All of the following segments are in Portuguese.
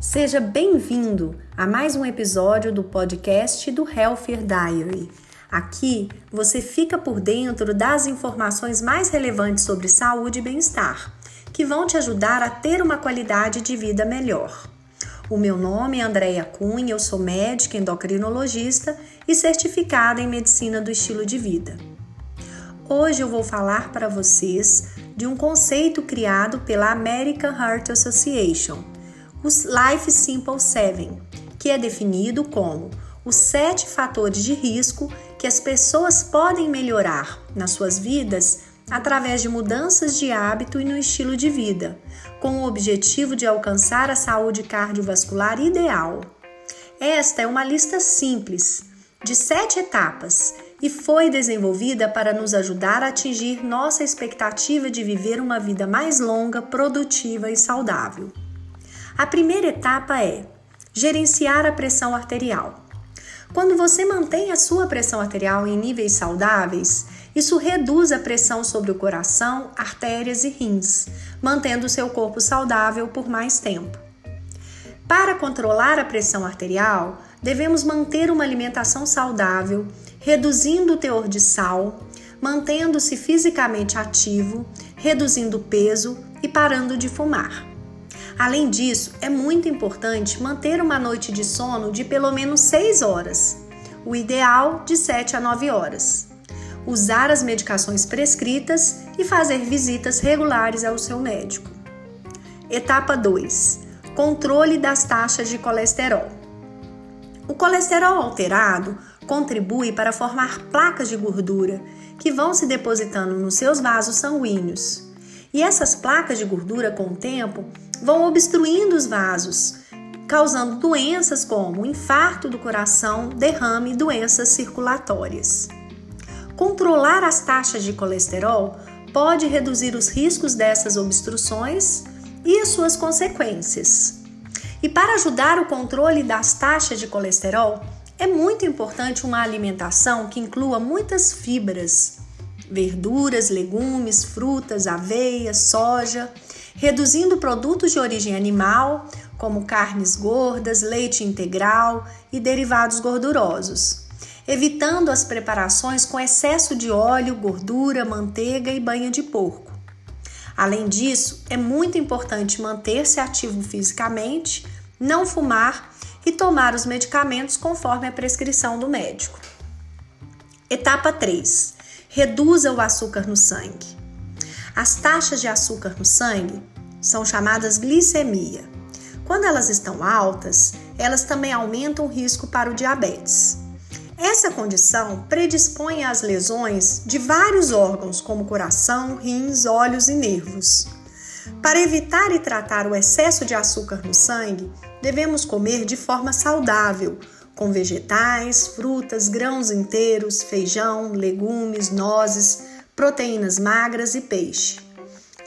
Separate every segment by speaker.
Speaker 1: Seja bem-vindo a mais um episódio do podcast do Healthier Diary. Aqui você fica por dentro das informações mais relevantes sobre saúde e bem-estar, que vão te ajudar a ter uma qualidade de vida melhor. O meu nome é Andréia Cunha, eu sou médica endocrinologista e certificada em medicina do estilo de vida. Hoje eu vou falar para vocês de um conceito criado pela American Heart Association, os Life Simple 7, que é definido como os sete fatores de risco que as pessoas podem melhorar nas suas vidas através de mudanças de hábito e no estilo de vida, com o objetivo de alcançar a saúde cardiovascular ideal. Esta é uma lista simples, de sete etapas, e foi desenvolvida para nos ajudar a atingir nossa expectativa de viver uma vida mais longa, produtiva e saudável. A primeira etapa é gerenciar a pressão arterial. Quando você mantém a sua pressão arterial em níveis saudáveis, isso reduz a pressão sobre o coração, artérias e rins, mantendo seu corpo saudável por mais tempo. Para controlar a pressão arterial, devemos manter uma alimentação saudável, reduzindo o teor de sal, mantendo-se fisicamente ativo, reduzindo o peso e parando de fumar. Além disso, é muito importante manter uma noite de sono de pelo menos 6 horas, o ideal de 7 a 9 horas. Usar as medicações prescritas e fazer visitas regulares ao seu médico. Etapa 2: Controle das taxas de colesterol. O colesterol alterado contribui para formar placas de gordura que vão se depositando nos seus vasos sanguíneos. E essas placas de gordura, com o tempo, vão obstruindo os vasos, causando doenças como infarto do coração, derrame e doenças circulatórias. Controlar as taxas de colesterol pode reduzir os riscos dessas obstruções e as suas consequências. E para ajudar o controle das taxas de colesterol, é muito importante uma alimentação que inclua muitas fibras, verduras, legumes, frutas, aveia, soja reduzindo produtos de origem animal, como carnes gordas, leite integral e derivados gordurosos, evitando as preparações com excesso de óleo, gordura, manteiga e banha de porco. Além disso, é muito importante manter-se ativo fisicamente, não fumar e tomar os medicamentos conforme a prescrição do médico. Etapa 3. Reduza o açúcar no sangue. As taxas de açúcar no sangue são chamadas glicemia. Quando elas estão altas, elas também aumentam o risco para o diabetes. Essa condição predispõe às lesões de vários órgãos, como coração, rins, olhos e nervos. Para evitar e tratar o excesso de açúcar no sangue, devemos comer de forma saudável, com vegetais, frutas, grãos inteiros, feijão, legumes, nozes, proteínas magras e peixe.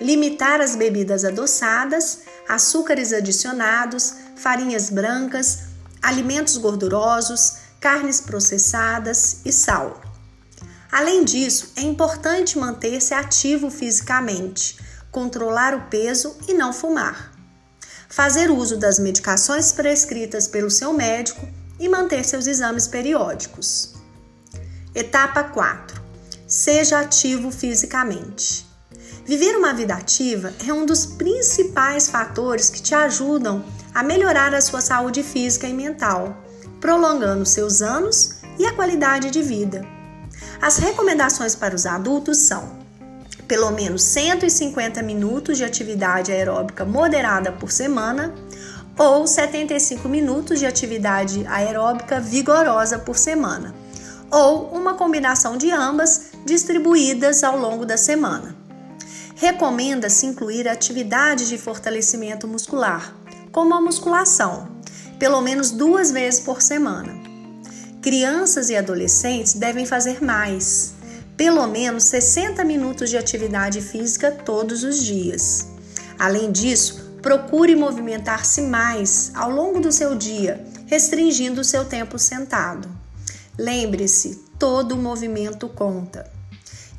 Speaker 1: Limitar as bebidas adoçadas, açúcares adicionados, farinhas brancas, alimentos gordurosos, carnes processadas e sal. Além disso, é importante manter-se ativo fisicamente, controlar o peso e não fumar. Fazer uso das medicações prescritas pelo seu médico e manter seus exames periódicos. Etapa 4 seja ativo fisicamente. Viver uma vida ativa é um dos principais fatores que te ajudam a melhorar a sua saúde física e mental, prolongando seus anos e a qualidade de vida. As recomendações para os adultos são pelo menos 150 minutos de atividade aeróbica moderada por semana ou 75 minutos de atividade aeróbica vigorosa por semana, ou uma combinação de ambas distribuídas ao longo da semana. Recomenda-se incluir atividades de fortalecimento muscular, como a musculação, pelo menos duas vezes por semana. Crianças e adolescentes devem fazer mais, pelo menos 60 minutos de atividade física todos os dias. Além disso, procure movimentar-se mais ao longo do seu dia, restringindo o seu tempo sentado. Lembre-se, todo movimento conta.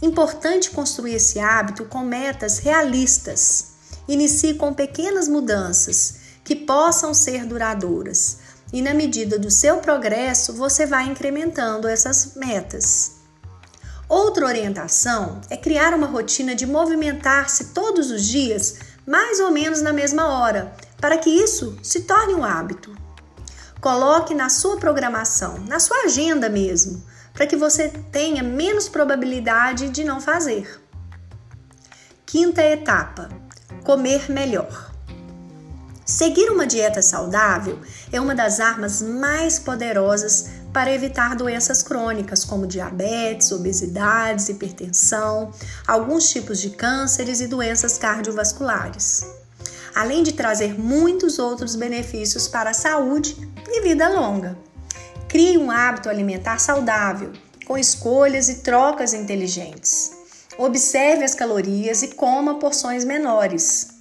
Speaker 1: Importante construir esse hábito com metas realistas. Inicie com pequenas mudanças que possam ser duradouras. E na medida do seu progresso, você vai incrementando essas metas. Outra orientação é criar uma rotina de movimentar-se todos os dias, mais ou menos na mesma hora, para que isso se torne um hábito. Coloque na sua programação, na sua agenda mesmo, para que você tenha menos probabilidade de não fazer. Quinta etapa: comer melhor. Seguir uma dieta saudável é uma das armas mais poderosas para evitar doenças crônicas como diabetes, obesidade, hipertensão, alguns tipos de cânceres e doenças cardiovasculares. Além de trazer muitos outros benefícios para a saúde e vida longa. Crie um hábito alimentar saudável, com escolhas e trocas inteligentes. Observe as calorias e coma porções menores.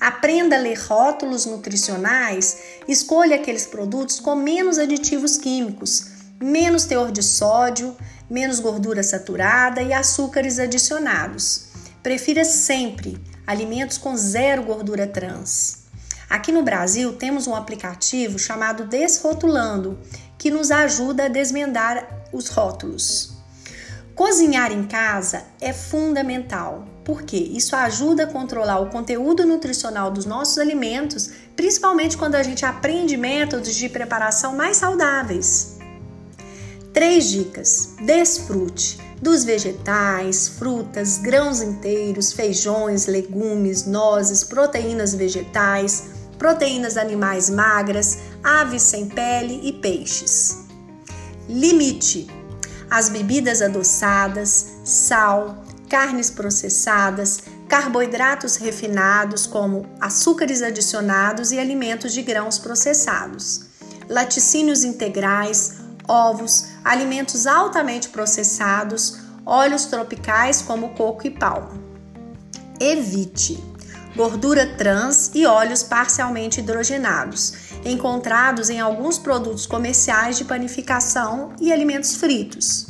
Speaker 1: Aprenda a ler rótulos nutricionais, escolha aqueles produtos com menos aditivos químicos, menos teor de sódio, menos gordura saturada e açúcares adicionados. Prefira sempre alimentos com zero gordura trans. Aqui no Brasil temos um aplicativo chamado Desrotulando, que nos ajuda a desmendar os rótulos. Cozinhar em casa é fundamental, porque isso ajuda a controlar o conteúdo nutricional dos nossos alimentos, principalmente quando a gente aprende métodos de preparação mais saudáveis. Três dicas: desfrute dos vegetais, frutas, grãos inteiros, feijões, legumes, nozes, proteínas vegetais, proteínas animais magras, aves sem pele e peixes. Limite: as bebidas adoçadas, sal, carnes processadas, carboidratos refinados, como açúcares adicionados e alimentos de grãos processados, laticínios integrais, ovos, alimentos altamente processados, óleos tropicais como coco e palma. Evite gordura trans e óleos parcialmente hidrogenados, encontrados em alguns produtos comerciais de panificação e alimentos fritos.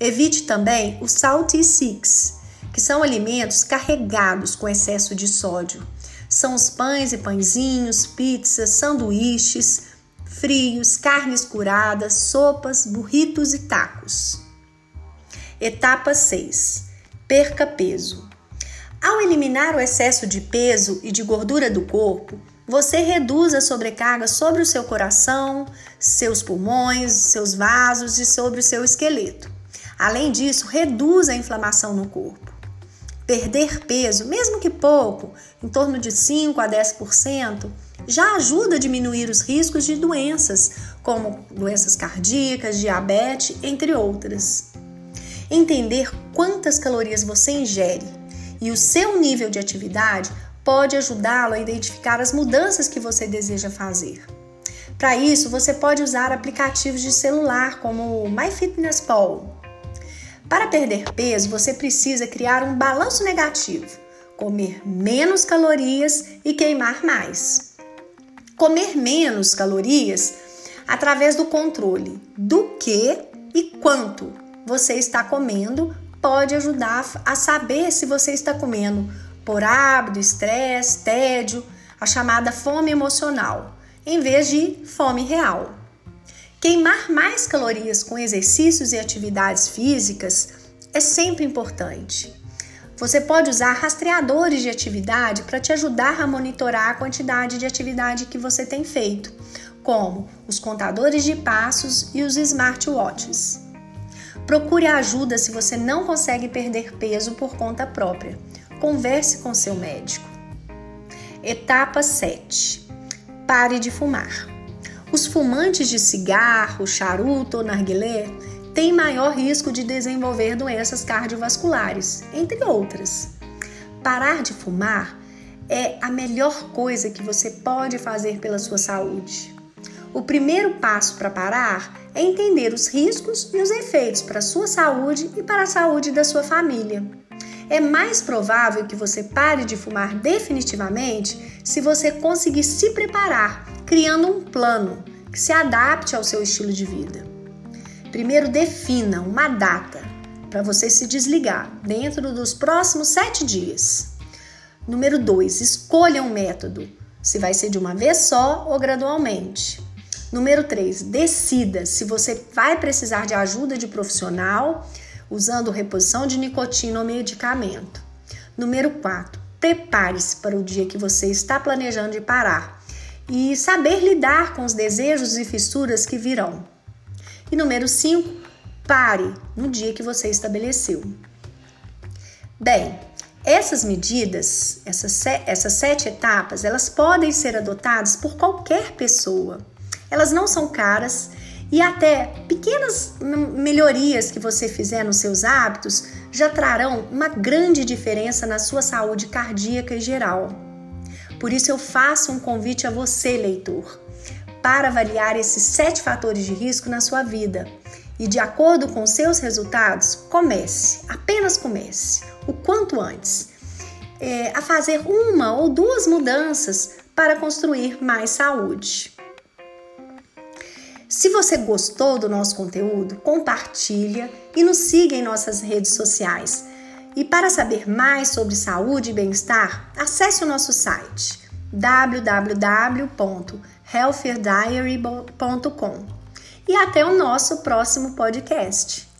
Speaker 1: Evite também os salty six, que são alimentos carregados com excesso de sódio. São os pães e pãezinhos, pizzas, sanduíches, frios, carnes curadas, sopas, burritos e tacos. Etapa 6. Perca peso. Ao eliminar o excesso de peso e de gordura do corpo, você reduz a sobrecarga sobre o seu coração, seus pulmões, seus vasos e sobre o seu esqueleto. Além disso, reduz a inflamação no corpo. Perder peso, mesmo que pouco, em torno de 5 a 10%, já ajuda a diminuir os riscos de doenças, como doenças cardíacas, diabetes, entre outras. Entender quantas calorias você ingere e o seu nível de atividade pode ajudá-lo a identificar as mudanças que você deseja fazer. Para isso, você pode usar aplicativos de celular como o MyFitnessPal para perder peso, você precisa criar um balanço negativo, comer menos calorias e queimar mais. Comer menos calorias através do controle do que e quanto você está comendo pode ajudar a saber se você está comendo por hábito, estresse, tédio, a chamada fome emocional, em vez de fome real. Queimar mais calorias com exercícios e atividades físicas é sempre importante. Você pode usar rastreadores de atividade para te ajudar a monitorar a quantidade de atividade que você tem feito, como os contadores de passos e os smartwatches. Procure ajuda se você não consegue perder peso por conta própria. Converse com seu médico. Etapa 7. Pare de fumar. Os fumantes de cigarro, charuto ou narguilé têm maior risco de desenvolver doenças cardiovasculares, entre outras. Parar de fumar é a melhor coisa que você pode fazer pela sua saúde. O primeiro passo para parar é entender os riscos e os efeitos para a sua saúde e para a saúde da sua família. É mais provável que você pare de fumar definitivamente se você conseguir se preparar criando um plano que se adapte ao seu estilo de vida. Primeiro, defina uma data para você se desligar dentro dos próximos sete dias. Número dois, escolha um método se vai ser de uma vez só ou gradualmente. Número 3, decida se você vai precisar de ajuda de profissional usando reposição de nicotina ou medicamento. Número 4, prepare-se para o dia que você está planejando de parar e saber lidar com os desejos e fissuras que virão. E número 5, pare no dia que você estabeleceu. Bem, essas medidas, essas, essas sete etapas, elas podem ser adotadas por qualquer pessoa. Elas não são caras e até pequenas melhorias que você fizer nos seus hábitos já trarão uma grande diferença na sua saúde cardíaca e geral. Por isso eu faço um convite a você, leitor, para avaliar esses sete fatores de risco na sua vida. E de acordo com seus resultados, comece, apenas comece o quanto antes, é, a fazer uma ou duas mudanças para construir mais saúde. Se você gostou do nosso conteúdo, compartilha e nos siga em nossas redes sociais. E para saber mais sobre saúde e bem-estar, acesse o nosso site www.healthierdiary.com. E até o nosso próximo podcast.